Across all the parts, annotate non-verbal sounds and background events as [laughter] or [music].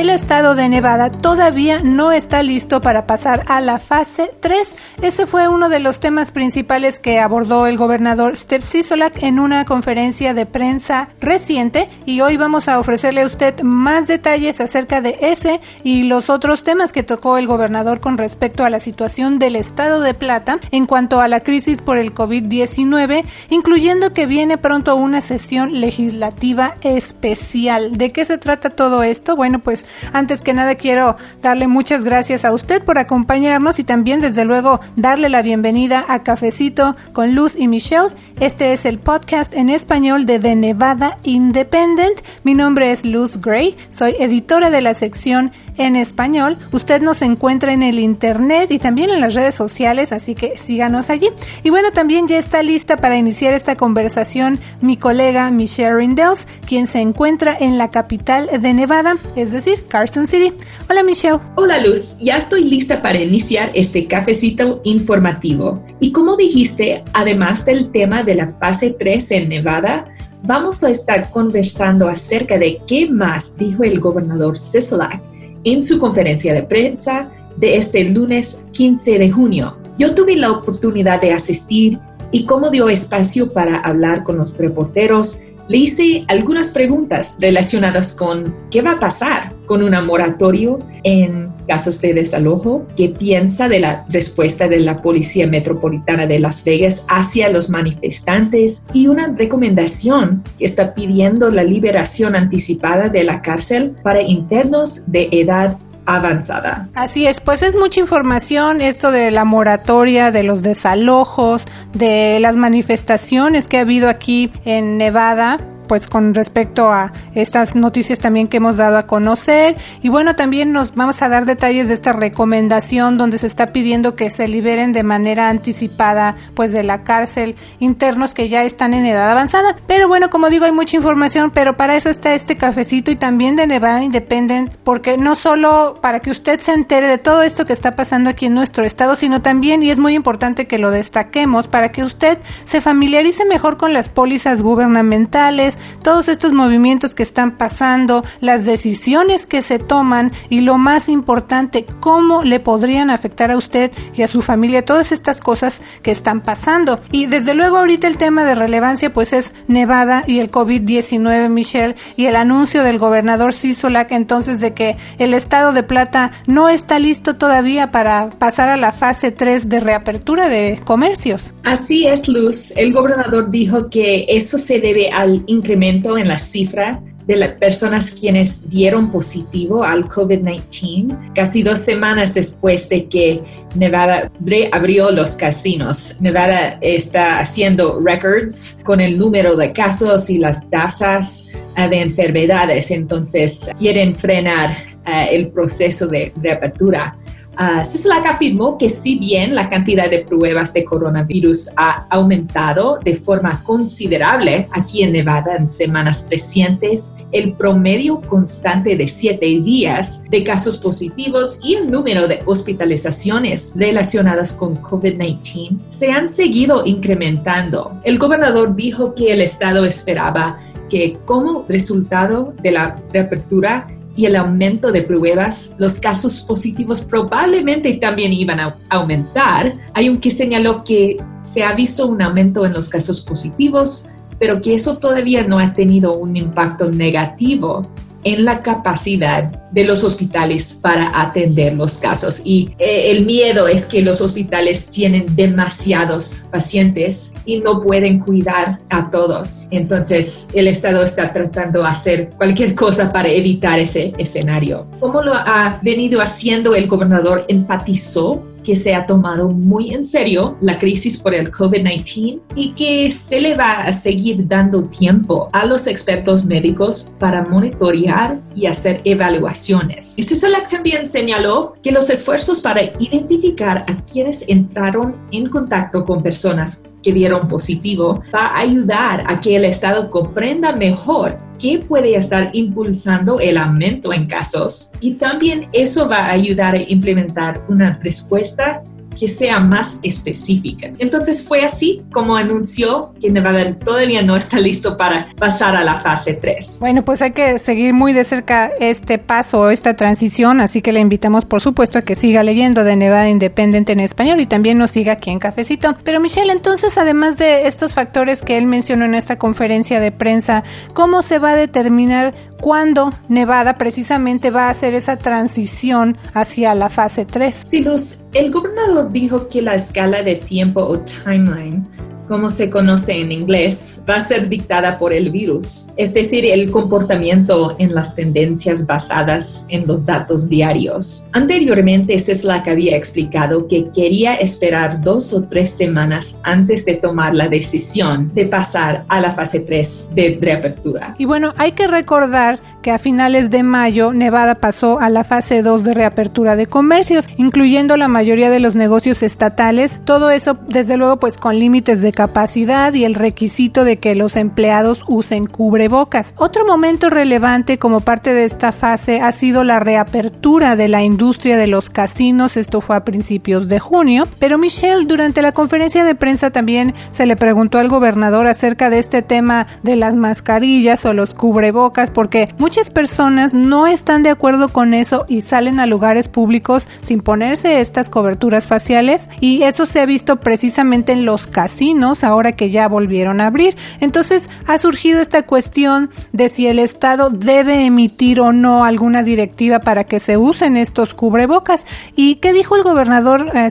El estado de Nevada todavía no está listo para pasar a la fase 3. Ese fue uno de los temas principales que abordó el gobernador Steve Sisolak en una conferencia de prensa reciente y hoy vamos a ofrecerle a usted más detalles acerca de ese y los otros temas que tocó el gobernador con respecto a la situación del estado de Plata en cuanto a la crisis por el COVID-19, incluyendo que viene pronto una sesión legislativa especial. ¿De qué se trata todo esto? Bueno, pues antes que nada quiero darle muchas gracias a usted por acompañarnos y también desde luego darle la bienvenida a Cafecito con Luz y Michelle. Este es el podcast en español de The Nevada Independent. Mi nombre es Luz Gray, soy editora de la sección en español. Usted nos encuentra en el internet y también en las redes sociales, así que síganos allí. Y bueno, también ya está lista para iniciar esta conversación mi colega Michelle Rindels, quien se encuentra en la capital de Nevada, es decir, Carson City. Hola Michelle. Hola Luz, ya estoy lista para iniciar este cafecito informativo. Y como dijiste, además del tema de la fase 3 en Nevada, vamos a estar conversando acerca de qué más dijo el gobernador Sisolak en su conferencia de prensa de este lunes 15 de junio. Yo tuve la oportunidad de asistir y como dio espacio para hablar con los reporteros, le hice algunas preguntas relacionadas con qué va a pasar con un moratorio en casos de desalojo, qué piensa de la respuesta de la Policía Metropolitana de Las Vegas hacia los manifestantes y una recomendación que está pidiendo la liberación anticipada de la cárcel para internos de edad avanzada. Así es, pues es mucha información esto de la moratoria, de los desalojos, de las manifestaciones que ha habido aquí en Nevada pues con respecto a estas noticias también que hemos dado a conocer. Y bueno también nos vamos a dar detalles de esta recomendación donde se está pidiendo que se liberen de manera anticipada pues de la cárcel internos que ya están en edad avanzada. Pero bueno como digo hay mucha información pero para eso está este cafecito y también de Nevada Independent porque no solo para que usted se entere de todo esto que está pasando aquí en nuestro estado sino también y es muy importante que lo destaquemos para que usted se familiarice mejor con las pólizas gubernamentales todos estos movimientos que están pasando, las decisiones que se toman y lo más importante, cómo le podrían afectar a usted y a su familia todas estas cosas que están pasando. Y desde luego ahorita el tema de relevancia pues es Nevada y el COVID-19, Michelle, y el anuncio del gobernador Sisolak entonces de que el estado de Plata no está listo todavía para pasar a la fase 3 de reapertura de comercios. Así es, Luz. El gobernador dijo que eso se debe al incremento incremento en la cifra de las personas quienes dieron positivo al COVID-19, casi dos semanas después de que Nevada abrió los casinos. Nevada está haciendo records con el número de casos y las tasas eh, de enfermedades, entonces quieren frenar eh, el proceso de reapertura. Uh, afirmó que si bien la cantidad de pruebas de coronavirus ha aumentado de forma considerable aquí en Nevada en semanas recientes, el promedio constante de siete días de casos positivos y el número de hospitalizaciones relacionadas con COVID-19 se han seguido incrementando. El gobernador dijo que el estado esperaba que como resultado de la reapertura y el aumento de pruebas, los casos positivos probablemente también iban a aumentar. Hay un que señaló que se ha visto un aumento en los casos positivos, pero que eso todavía no ha tenido un impacto negativo en la capacidad de los hospitales para atender los casos. Y eh, el miedo es que los hospitales tienen demasiados pacientes y no pueden cuidar a todos. Entonces, el Estado está tratando de hacer cualquier cosa para evitar ese escenario. Como lo ha venido haciendo el gobernador, enfatizó que se ha tomado muy en serio la crisis por el COVID-19 y que se le va a seguir dando tiempo a los expertos médicos para monitorear y hacer evaluaciones. Y César también señaló que los esfuerzos para identificar a quienes entraron en contacto con personas que dieron positivo va a ayudar a que el Estado comprenda mejor qué puede estar impulsando el aumento en casos. Y también eso va a ayudar a implementar una respuesta que sea más específica. Entonces fue así como anunció que Nevada todavía no está listo para pasar a la fase 3. Bueno, pues hay que seguir muy de cerca este paso, esta transición, así que le invitamos por supuesto a que siga leyendo de Nevada Independiente en español y también nos siga aquí en Cafecito. Pero Michelle, entonces además de estos factores que él mencionó en esta conferencia de prensa, ¿cómo se va a determinar cuándo Nevada precisamente va a hacer esa transición hacia la fase 3? Sí, el gobernador dijo que la escala de tiempo o timeline como se conoce en inglés, va a ser dictada por el virus, es decir, el comportamiento en las tendencias basadas en los datos diarios. Anteriormente, Cesla había explicado que quería esperar dos o tres semanas antes de tomar la decisión de pasar a la fase 3 de reapertura. Y bueno, hay que recordar que a finales de mayo Nevada pasó a la fase 2 de reapertura de comercios, incluyendo la mayoría de los negocios estatales, todo eso desde luego pues con límites de capacidad y el requisito de que los empleados usen cubrebocas. Otro momento relevante como parte de esta fase ha sido la reapertura de la industria de los casinos, esto fue a principios de junio, pero Michelle durante la conferencia de prensa también se le preguntó al gobernador acerca de este tema de las mascarillas o los cubrebocas porque muchas personas no están de acuerdo con eso y salen a lugares públicos sin ponerse estas coberturas faciales y eso se ha visto precisamente en los casinos ahora que ya volvieron a abrir. Entonces ha surgido esta cuestión de si el Estado debe emitir o no alguna directiva para que se usen estos cubrebocas. ¿Y qué dijo el gobernador eh,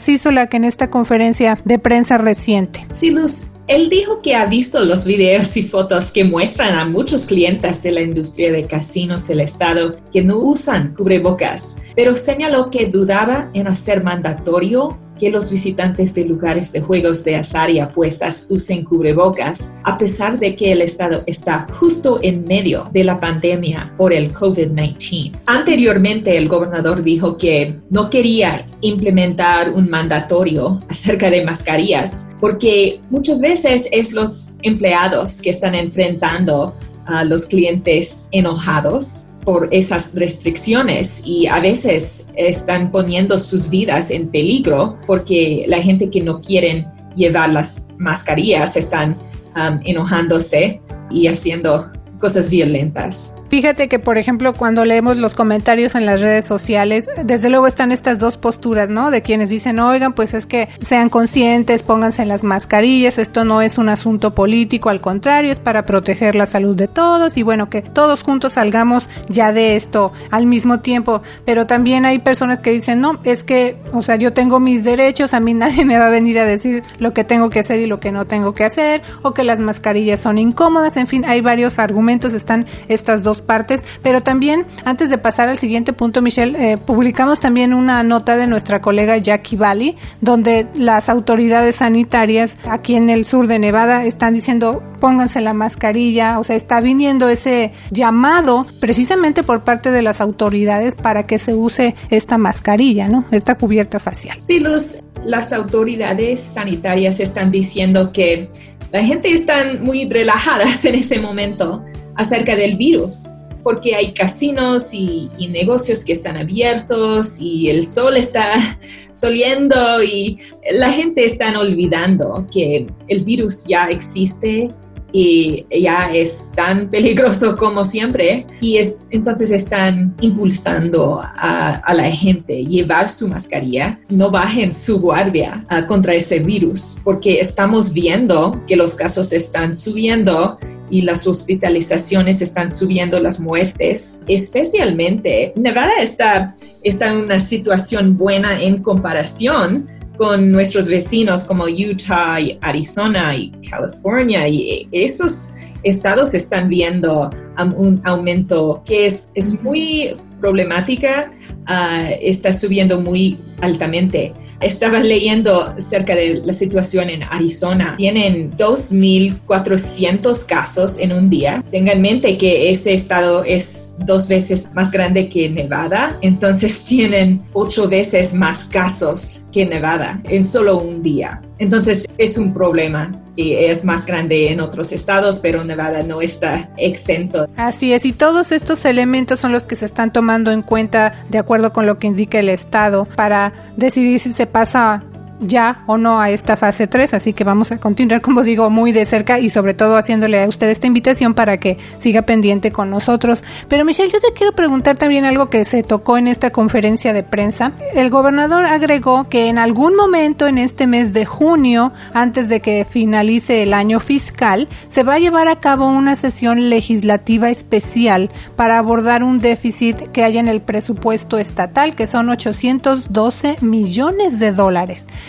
que en esta conferencia de prensa reciente? Él dijo que ha visto los videos y fotos que muestran a muchos clientes de la industria de casinos del estado que no usan cubrebocas, pero señaló que dudaba en hacer mandatorio que los visitantes de lugares de juegos de azar y apuestas usen cubrebocas, a pesar de que el Estado está justo en medio de la pandemia por el COVID-19. Anteriormente, el gobernador dijo que no quería implementar un mandatorio acerca de mascarillas, porque muchas veces es los empleados que están enfrentando a los clientes enojados por esas restricciones y a veces están poniendo sus vidas en peligro porque la gente que no quieren llevar las mascarillas están um, enojándose y haciendo cosas violentas. Fíjate que, por ejemplo, cuando leemos los comentarios en las redes sociales, desde luego están estas dos posturas, ¿no? De quienes dicen, oigan, pues es que sean conscientes, pónganse las mascarillas, esto no es un asunto político, al contrario, es para proteger la salud de todos y bueno, que todos juntos salgamos ya de esto al mismo tiempo. Pero también hay personas que dicen, no, es que, o sea, yo tengo mis derechos, a mí [laughs] nadie me va a venir a decir lo que tengo que hacer y lo que no tengo que hacer, o que las mascarillas son incómodas, en fin, hay varios argumentos, están estas dos partes, pero también antes de pasar al siguiente punto, Michelle, eh, publicamos también una nota de nuestra colega Jackie Valley, donde las autoridades sanitarias aquí en el sur de Nevada están diciendo pónganse la mascarilla, o sea, está viniendo ese llamado precisamente por parte de las autoridades para que se use esta mascarilla, ¿no? Esta cubierta facial. Sí, los, las autoridades sanitarias están diciendo que la gente está muy relajadas [laughs] en ese momento acerca del virus, porque hay casinos y, negocios que están abiertos y el sol está [laughs] soliendo y la gente está olvidando que el virus ya existe y ya es tan [laughs] peligroso como siempre. Y es, entonces están impulsando a, la gente llevar su mascarilla, no bajen su guardia ah, contra ese virus porque estamos viendo que los casos están subiendo y las hospitalizaciones están subiendo las muertes, especialmente Nevada está, está en una situación buena en comparación con nuestros vecinos como Utah y Arizona y California y esos estados están viendo un aumento que es, es muy problemática, ah, está subiendo muy altamente. Estaba leyendo acerca de la situación en Arizona. Tienen 2.400 casos en un día. Tengan en mente que ese estado es dos veces más grande que Nevada. Entonces [laughs] tienen ocho veces más casos que Nevada en solo un día. Entonces es un problema y es más grande en otros estados, pero Nevada no está exento. Así es, y todos estos elementos son los que se están tomando en cuenta de acuerdo con lo que indica el estado para decidir si se pasa ya o no a esta fase 3, así que vamos a continuar, [laughs] como digo, muy de cerca y sobre todo haciéndole a usted esta invitación para que siga pendiente con nosotros. Pero Michelle, yo te quiero preguntar también algo que se tocó en esta conferencia de prensa. El gobernador agregó que en algún momento en este mes de junio, antes de que finalice el año fiscal, se va a llevar a cabo una sesión legislativa especial para abordar un déficit que haya en el presupuesto estatal, que son 812 millones de dólares.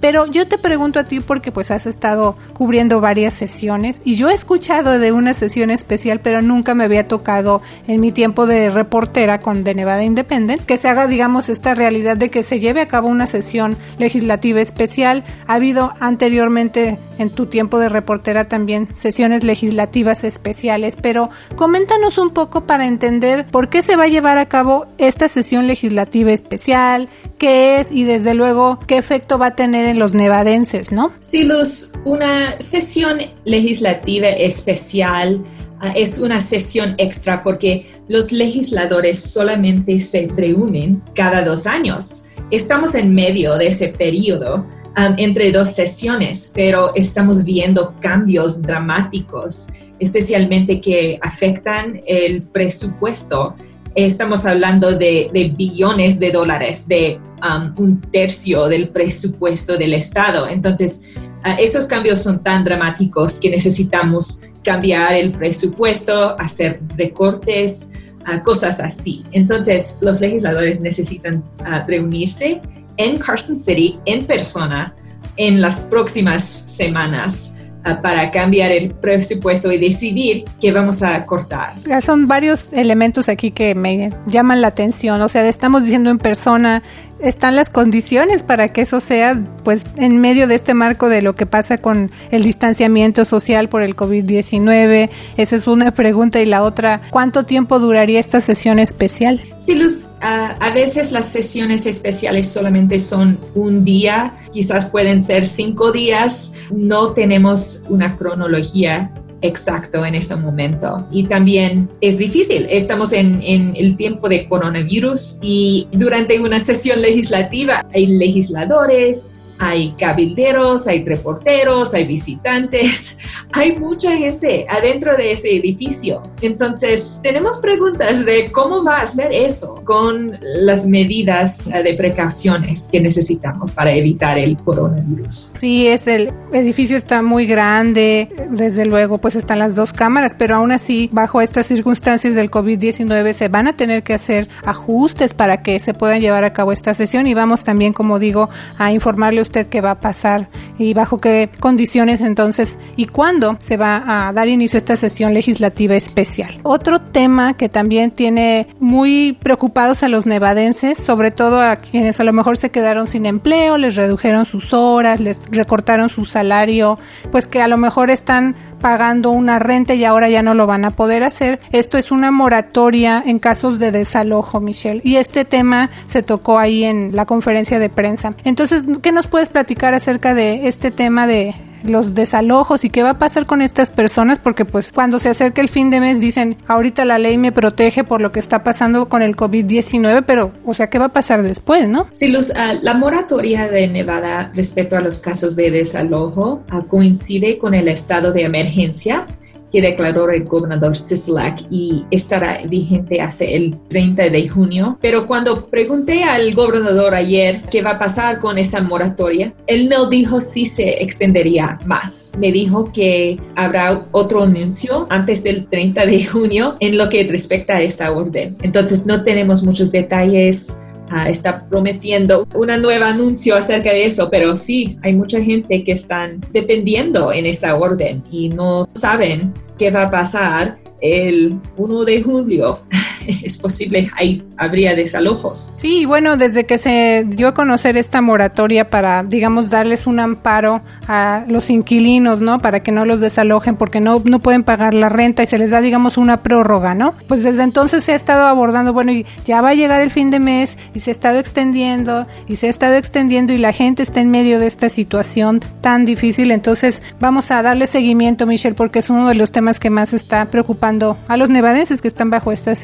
Pero yo te pregunto a ti porque pues has estado cubriendo varias sesiones y yo he escuchado de una sesión especial, pero nunca me había tocado en mi tiempo de reportera con The Nevada Independent que se haga, digamos, esta realidad de que se lleve a cabo una sesión legislativa especial. Ha habido anteriormente en tu tiempo de reportera también sesiones legislativas especiales, pero coméntanos un poco para entender por qué se va a llevar a cabo esta sesión legislativa especial, qué es y desde luego qué efecto va a tener en los nevadenses, ¿no? Sí, Luz, una sesión legislativa especial ah, es una sesión extra porque los legisladores solamente se reúnen cada dos años. Estamos en medio de ese periodo um, entre dos sesiones, pero estamos viendo cambios dramáticos, especialmente que afectan el presupuesto estamos hablando de, billones de dólares, de um, un tercio del presupuesto del Estado. Entonces, uh, esos cambios son tan dramáticos que necesitamos cambiar el presupuesto, hacer recortes, uh, cosas así. Entonces, los legisladores necesitan uh, reunirse en Carson City en persona en las próximas semanas para cambiar el presupuesto y decidir qué vamos a cortar. Son varios elementos aquí que me llaman la atención. O sea, estamos diciendo en persona están las condiciones para que eso sea, pues, en medio de este marco de lo que pasa con el distanciamiento social por el COVID-19? Esa es una pregunta. Y la otra, ¿cuánto tiempo duraría esta sesión especial? Sí, Luz, a veces las sesiones especiales solamente son un día, quizás pueden ser cinco días. No tenemos una cronología exacto en ese momento. Y también es difícil. Estamos en, el tiempo de coronavirus y durante una sesión legislativa hay legisladores, hay cabilderos, hay reporteros, hay visitantes, [laughs] hay mucha gente adentro de ese edificio. Entonces, tenemos preguntas de cómo va a ser eso con las medidas de precauciones que necesitamos para evitar el coronavirus. Sí, es el edificio está muy grande, desde luego, pues están las dos cámaras, pero aún así, bajo estas circunstancias del COVID-19 se van a tener que hacer ajustes para que se puedan llevar a cabo esta sesión y vamos también, como digo, a informarle usted qué va a pasar y bajo qué condiciones entonces y cuándo se va a dar inicio a esta sesión legislativa especial. Otro tema que también tiene muy preocupados a los nevadenses, sobre todo a quienes a lo mejor se quedaron sin empleo, les redujeron sus horas, les recortaron su salario, pues que a lo mejor están pagando una renta y ahora ya no lo van a poder hacer. Esto es una moratoria en casos de desalojo, Michelle. Y este tema se tocó ahí en la conferencia de prensa. Entonces, ¿qué nos puedes platicar acerca de este tema de los desalojos y qué va a pasar con estas personas porque pues cuando se acerca el fin de mes dicen ahorita la ley me protege por lo que está pasando con el COVID-19 pero o sea qué va a pasar después ¿no? Sí ah, la moratoria de Nevada respecto a los casos de desalojo ah, coincide con el estado de emergencia que declaró el gobernador Sisolak y estará vigente hasta el 30 de junio. Pero cuando pregunté al gobernador ayer qué va a pasar con esa moratoria, él no dijo si se extendería más. Me dijo que habrá otro anuncio antes del 30 de junio en lo que respecta a esta orden. Entonces no tenemos muchos detalles. Está prometiendo un nuevo anuncio acerca de eso, pero sí, hay mucha gente que están dependiendo en esta orden y no saben qué va a pasar el 1 de julio. [laughs] [laughs] es posible ahí habría desalojos. Sí, bueno, desde que se dio a conocer esta moratoria para, digamos, darles un amparo a los inquilinos, ¿no? Para que no los desalojen porque no, no pueden pagar la renta y se les da, digamos, una prórroga, ¿no? Pues desde entonces se ha estado abordando, bueno, y ya va a llegar el fin de mes y se ha estado extendiendo y se ha estado extendiendo y la gente está en medio de esta situación tan difícil. Entonces vamos a darle seguimiento, Michelle, porque es uno de los temas que más está preocupando a los nevadenses que están bajo estas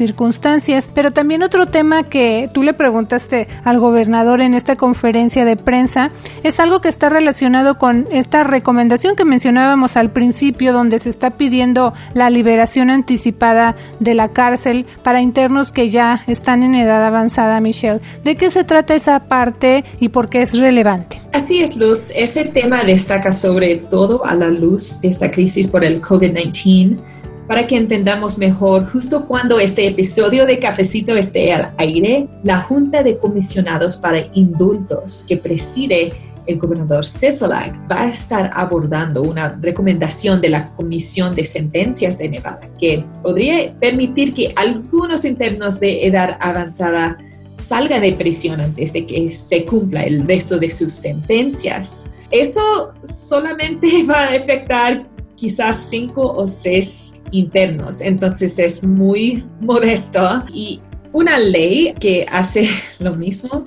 Pero también otro tema que tú le preguntaste al gobernador en esta conferencia de prensa es algo que está relacionado con esta recomendación que mencionábamos al principio, donde se está pidiendo la liberación anticipada de la cárcel para internos que ya están en edad avanzada, Michelle. ¿De qué se trata esa parte y por qué es relevante? Así es, Luz. Ese tema destaca sobre todo a la luz de esta crisis por el COVID-19 para que entendamos mejor, justo cuando este episodio de Cafecito esté al aire, la Junta de Comisionados para Indultos que preside el gobernador Cesolak va a estar abordando una recomendación de la Comisión de Sentencias de Nevada que podría permitir que algunos internos de edad avanzada salgan de prisión antes de que se cumpla el resto de sus sentencias. Eso solamente [laughs] va a afectar quizás cinco o seis internos, entonces es muy [laughs] modesto. Y una ley que hace [laughs] lo mismo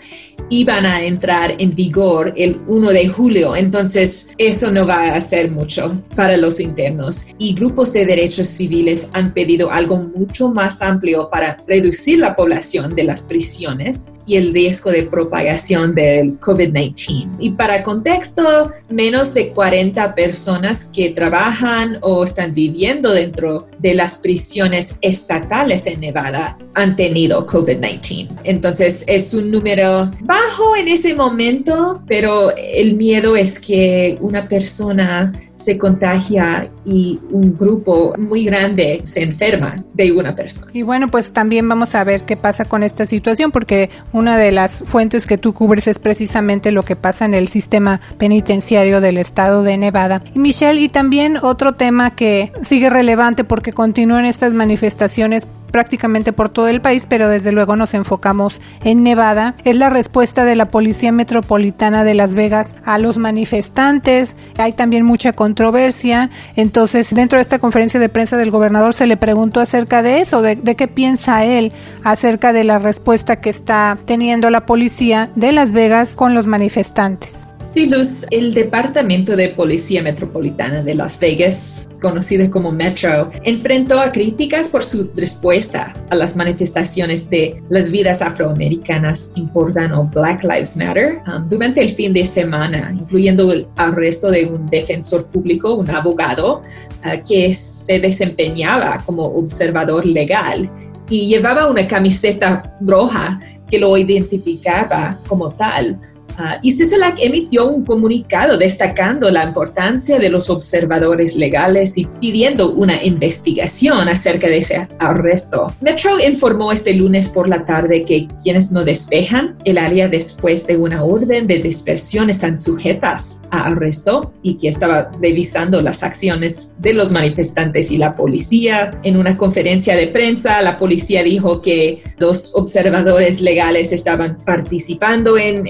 iban a entrar en vigor el 1 de julio, entonces eso no va a hacer mucho para los internos. Y grupos de derechos civiles han pedido algo mucho más amplio para reducir la población de las prisiones y el riesgo de propagación del COVID-19. Y para contexto, menos de 40 personas que trabajan o están viviendo dentro de las prisiones estatales en Nevada han tenido COVID-19. Entonces es un número bajo en ese momento, pero el miedo es que una persona se contagia y un grupo muy grande se enferma de una persona. Y bueno, pues también vamos a ver qué pasa con esta situación, porque una de las fuentes que tú cubres es precisamente lo que pasa en el sistema penitenciario del estado de Nevada. Y Michelle, y también otro tema que sigue relevante porque continúan estas manifestaciones prácticamente por todo el país, pero desde luego nos enfocamos en Nevada, es la respuesta de la Policía Metropolitana de Las Vegas a los manifestantes. Hay también mucha controversia. Entonces, dentro de esta conferencia de prensa del gobernador se le preguntó acerca de eso, de, de qué piensa él acerca de la respuesta que está teniendo la policía de Las Vegas con los manifestantes. Sí, Luz, el Departamento de Policía Metropolitana de Las Vegas, conocido como Metro, enfrentó a críticas por su respuesta a las manifestaciones de las vidas afroamericanas importan o Black Lives Matter um, durante el fin de semana, incluyendo el arresto de un defensor público, un abogado, uh, que se desempeñaba como observador legal y llevaba una camiseta roja que lo identificaba como tal. Uh, y CECELAC emitió un comunicado destacando la importancia de los observadores legales y pidiendo una investigación acerca de ese arresto. Metro informó este lunes por la tarde que quienes no despejan el área después de una orden de dispersión están sujetas a arresto y que estaba revisando las acciones de los manifestantes y la policía. En una conferencia de prensa, la policía dijo que dos observadores legales estaban participando en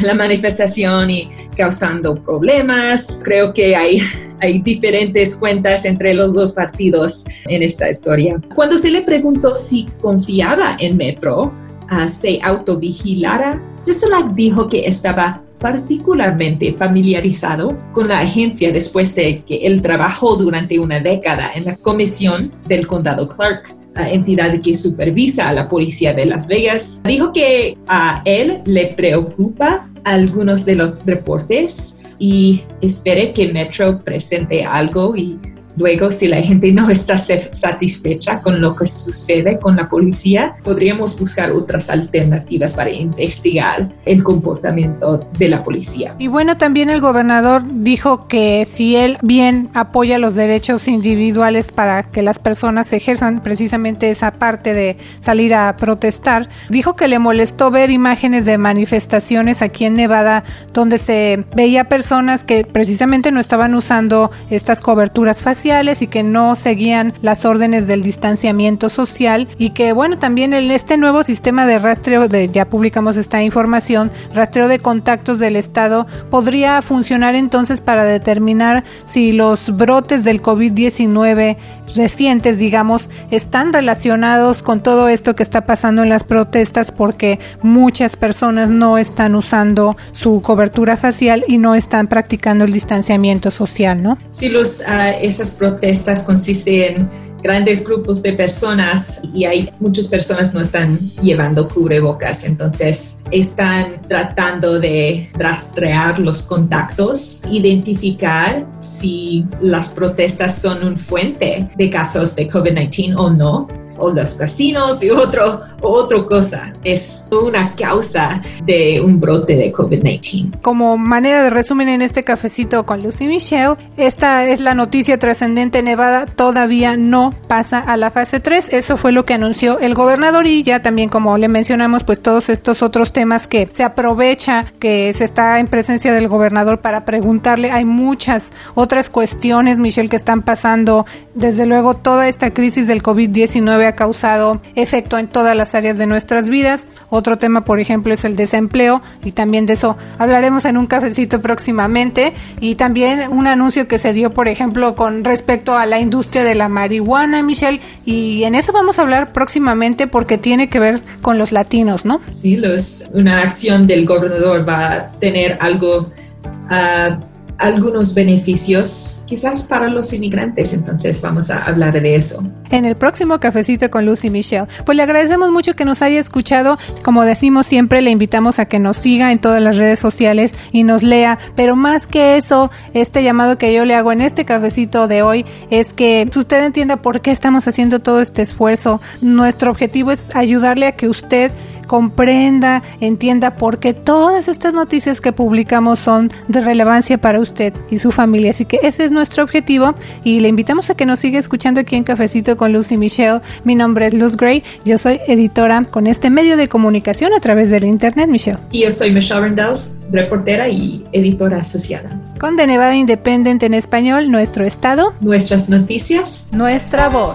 [laughs] la manifestación y causando problemas. Creo que hay, [laughs] hay diferentes cuentas entre los dos partidos en esta historia. Cuando se le preguntó si confiaba en Metro, uh, se autovigilara, Cecilak dijo que estaba particularmente familiarizado con la agencia después de que él trabajó durante una década en la comisión del condado Clark entidad que supervisa a la policía de Las Vegas, dijo que a él le preocupa algunos de los reportes y espere que Metro presente algo y Luego, si la gente no está satisfecha con lo que sucede con la policía, podríamos buscar otras alternativas para investigar el comportamiento de la policía. Y bueno, también el gobernador dijo que si él bien apoya los derechos individuales para que las personas ejerzan precisamente esa parte de salir a protestar, dijo que le molestó ver imágenes de manifestaciones aquí en Nevada donde se veía personas que precisamente no estaban usando estas coberturas faciales y que no seguían las órdenes del distanciamiento social y que bueno, también en este nuevo sistema de rastreo de ya publicamos esta información, rastreo de contactos del estado podría funcionar entonces para determinar si los brotes del COVID-19 recientes, digamos, están relacionados con todo esto que está pasando en las protestas porque muchas personas no están usando su cobertura facial y no están practicando el distanciamiento social, ¿no? Sí, los, esas protestas consisten en grandes grupos de personas y hay muchas personas no están llevando cubrebocas, entonces están tratando de rastrear los contactos, identificar si las protestas son un fuente de casos de COVID-19 o no o los casinos y otro, otra cosa. Es una causa de un brote de COVID-19. Como manera de resumen en este cafecito con Lucy Michelle, esta es la noticia trascendente. Nevada todavía no pasa a la fase 3. Eso fue lo que anunció el gobernador y ya también como le mencionamos, pues todos estos otros temas que se aprovecha que se está en presencia del gobernador para preguntarle. Hay muchas otras cuestiones, Michelle, que están pasando. Desde luego toda esta crisis del COVID-19 ha causado efecto en todas las áreas de nuestras vidas. Otro tema, por ejemplo, es el desempleo y también de eso hablaremos en un cafecito próximamente. Y también un anuncio que se dio, por ejemplo, con respecto a la industria de la marihuana, Michelle. Y en eso vamos a hablar próximamente porque tiene que ver con los latinos, ¿no? Sí, los, una acción del gobernador va a tener algo... Uh, algunos beneficios quizás para los inmigrantes, entonces vamos a hablar de eso. En el próximo cafecito con Lucy Michelle. Pues le agradecemos mucho que nos haya escuchado. Como decimos siempre, le invitamos a que nos siga en todas las redes sociales y nos lea. Pero más que eso, este llamado que yo le hago en este cafecito de hoy es que usted entienda por qué estamos haciendo todo este esfuerzo. Nuestro objetivo es ayudarle a que usted comprenda, entienda por qué todas estas noticias que publicamos son de relevancia para usted y su familia. Así que ese es nuestro objetivo y le invitamos a que nos siga escuchando aquí en Cafecito con Lucy Michelle. Mi nombre es Luz Gray, yo soy editora con este medio de comunicación a través del Internet, Michelle. Y yo soy Michelle Rendells, reportera y editora asociada. Con De Nevada Independent en español, nuestro estado, nuestras noticias, nuestra voz.